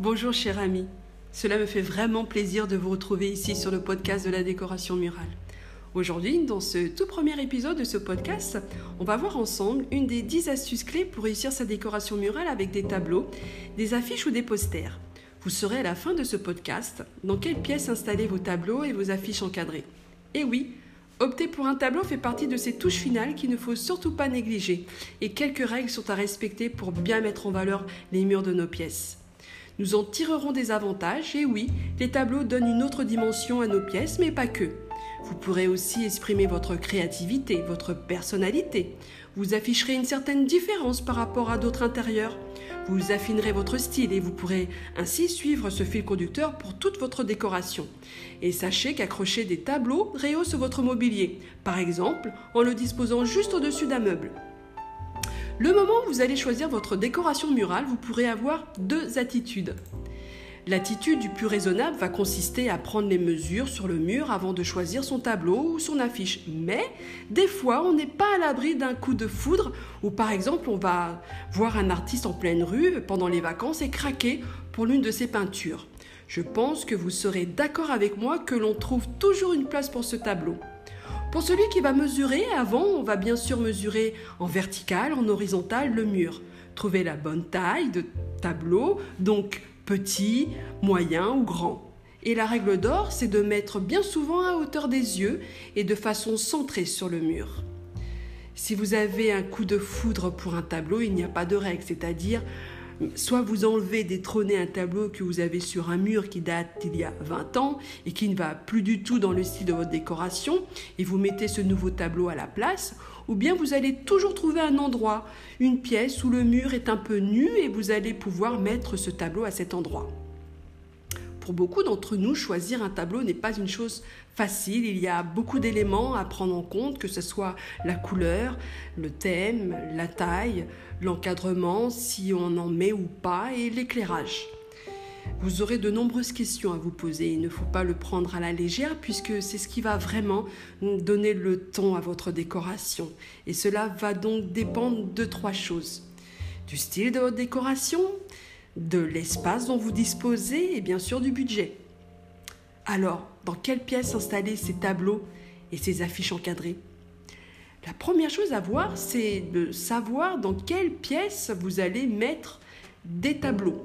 Bonjour cher ami, cela me fait vraiment plaisir de vous retrouver ici sur le podcast de la décoration murale. Aujourd'hui, dans ce tout premier épisode de ce podcast, on va voir ensemble une des 10 astuces clés pour réussir sa décoration murale avec des tableaux, des affiches ou des posters. Vous saurez à la fin de ce podcast dans quelle pièce installer vos tableaux et vos affiches encadrées? Et oui, Opter pour un tableau fait partie de ces touches finales qu'il ne faut surtout pas négliger, et quelques règles sont à respecter pour bien mettre en valeur les murs de nos pièces. Nous en tirerons des avantages et oui, les tableaux donnent une autre dimension à nos pièces, mais pas que. Vous pourrez aussi exprimer votre créativité, votre personnalité. Vous afficherez une certaine différence par rapport à d'autres intérieurs. Vous affinerez votre style et vous pourrez ainsi suivre ce fil conducteur pour toute votre décoration. Et sachez qu'accrocher des tableaux rehausse votre mobilier, par exemple en le disposant juste au-dessus d'un meuble. Le moment où vous allez choisir votre décoration murale, vous pourrez avoir deux attitudes. L'attitude du plus raisonnable va consister à prendre les mesures sur le mur avant de choisir son tableau ou son affiche. Mais des fois, on n'est pas à l'abri d'un coup de foudre ou par exemple, on va voir un artiste en pleine rue pendant les vacances et craquer pour l'une de ses peintures. Je pense que vous serez d'accord avec moi que l'on trouve toujours une place pour ce tableau. Pour celui qui va mesurer, avant, on va bien sûr mesurer en vertical, en horizontal le mur. Trouver la bonne taille de tableau, donc petit, moyen ou grand. Et la règle d'or, c'est de mettre bien souvent à hauteur des yeux et de façon centrée sur le mur. Si vous avez un coup de foudre pour un tableau, il n'y a pas de règle, c'est-à-dire soit vous enlevez, détrônez un tableau que vous avez sur un mur qui date d'il y a 20 ans et qui ne va plus du tout dans le style de votre décoration et vous mettez ce nouveau tableau à la place, ou bien vous allez toujours trouver un endroit, une pièce où le mur est un peu nu et vous allez pouvoir mettre ce tableau à cet endroit. Pour beaucoup d'entre nous, choisir un tableau n'est pas une chose facile. Il y a beaucoup d'éléments à prendre en compte, que ce soit la couleur, le thème, la taille, l'encadrement, si on en met ou pas, et l'éclairage. Vous aurez de nombreuses questions à vous poser. Il ne faut pas le prendre à la légère puisque c'est ce qui va vraiment donner le ton à votre décoration. Et cela va donc dépendre de trois choses. Du style de votre décoration, de l'espace dont vous disposez et bien sûr du budget. Alors, dans quelle pièce installer ces tableaux et ces affiches encadrées? La première chose à voir, c'est de savoir dans quelle pièce vous allez mettre des tableaux.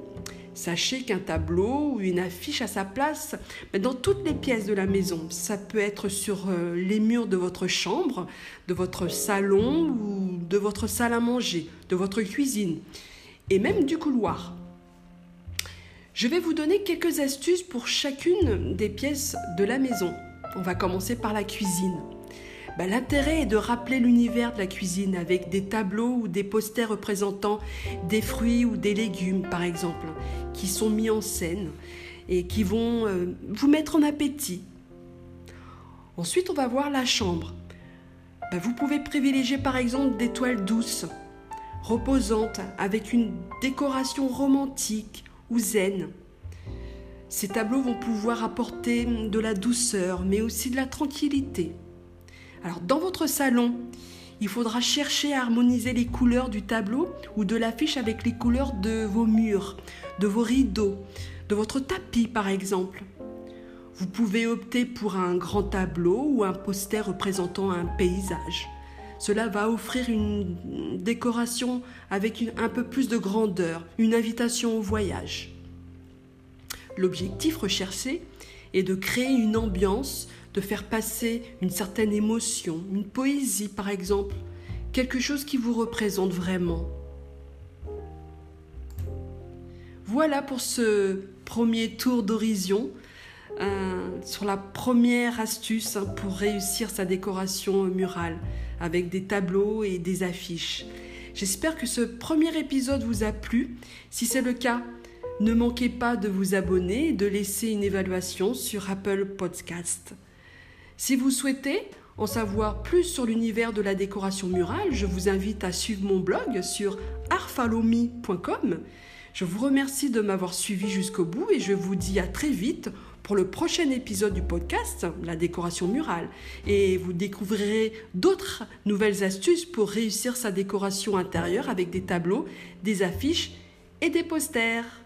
Sachez qu'un tableau ou une affiche a sa place dans toutes les pièces de la maison. Ça peut être sur euh, les murs de votre chambre, de votre salon ou de votre salle à manger, de votre cuisine et même du couloir. Je vais vous donner quelques astuces pour chacune des pièces de la maison. On va commencer par la cuisine. Bah, l'intérêt est de rappeler l'univers de la cuisine avec des tableaux ou des posters représentant des fruits ou des légumes, par exemple, qui sont mis en scène et qui vont euh, vous mettre en appétit. Ensuite, on va voir la chambre. Bah, vous pouvez privilégier par exemple des toiles douces, reposantes, avec une décoration romantique zen. Ces tableaux vont pouvoir apporter de la douceur, mais aussi de la tranquillité. Alors dans votre salon, il faudra chercher à harmoniser les couleurs du tableau ou de l'affiche avec les couleurs de vos murs, de vos rideaux, de votre tapis par exemple. Vous pouvez opter pour un grand tableau ou un poster représentant un paysage. Cela va offrir une décoration avec un peu plus de grandeur, une invitation au voyage. L'objectif recherché est de créer une ambiance, de faire passer une certaine émotion, une poésie par exemple, quelque chose qui vous représente vraiment. Voilà pour ce premier tour d'horizon sur la première astuce pour réussir sa décoration murale avec des tableaux et des affiches. J'espère que ce premier épisode vous a plu. Si c'est le cas, ne manquez pas de vous abonner et de laisser une évaluation sur Apple Podcast. Si vous souhaitez en savoir plus sur l'univers de la décoration murale, je vous invite à suivre mon blog sur arfalomi.com. Je vous remercie de m'avoir suivi jusqu'au bout et je vous dis à très vite pour le prochain épisode du podcast, la décoration murale. Et vous découvrirez d'autres nouvelles astuces pour réussir sa décoration intérieure avec des tableaux, des affiches et des posters.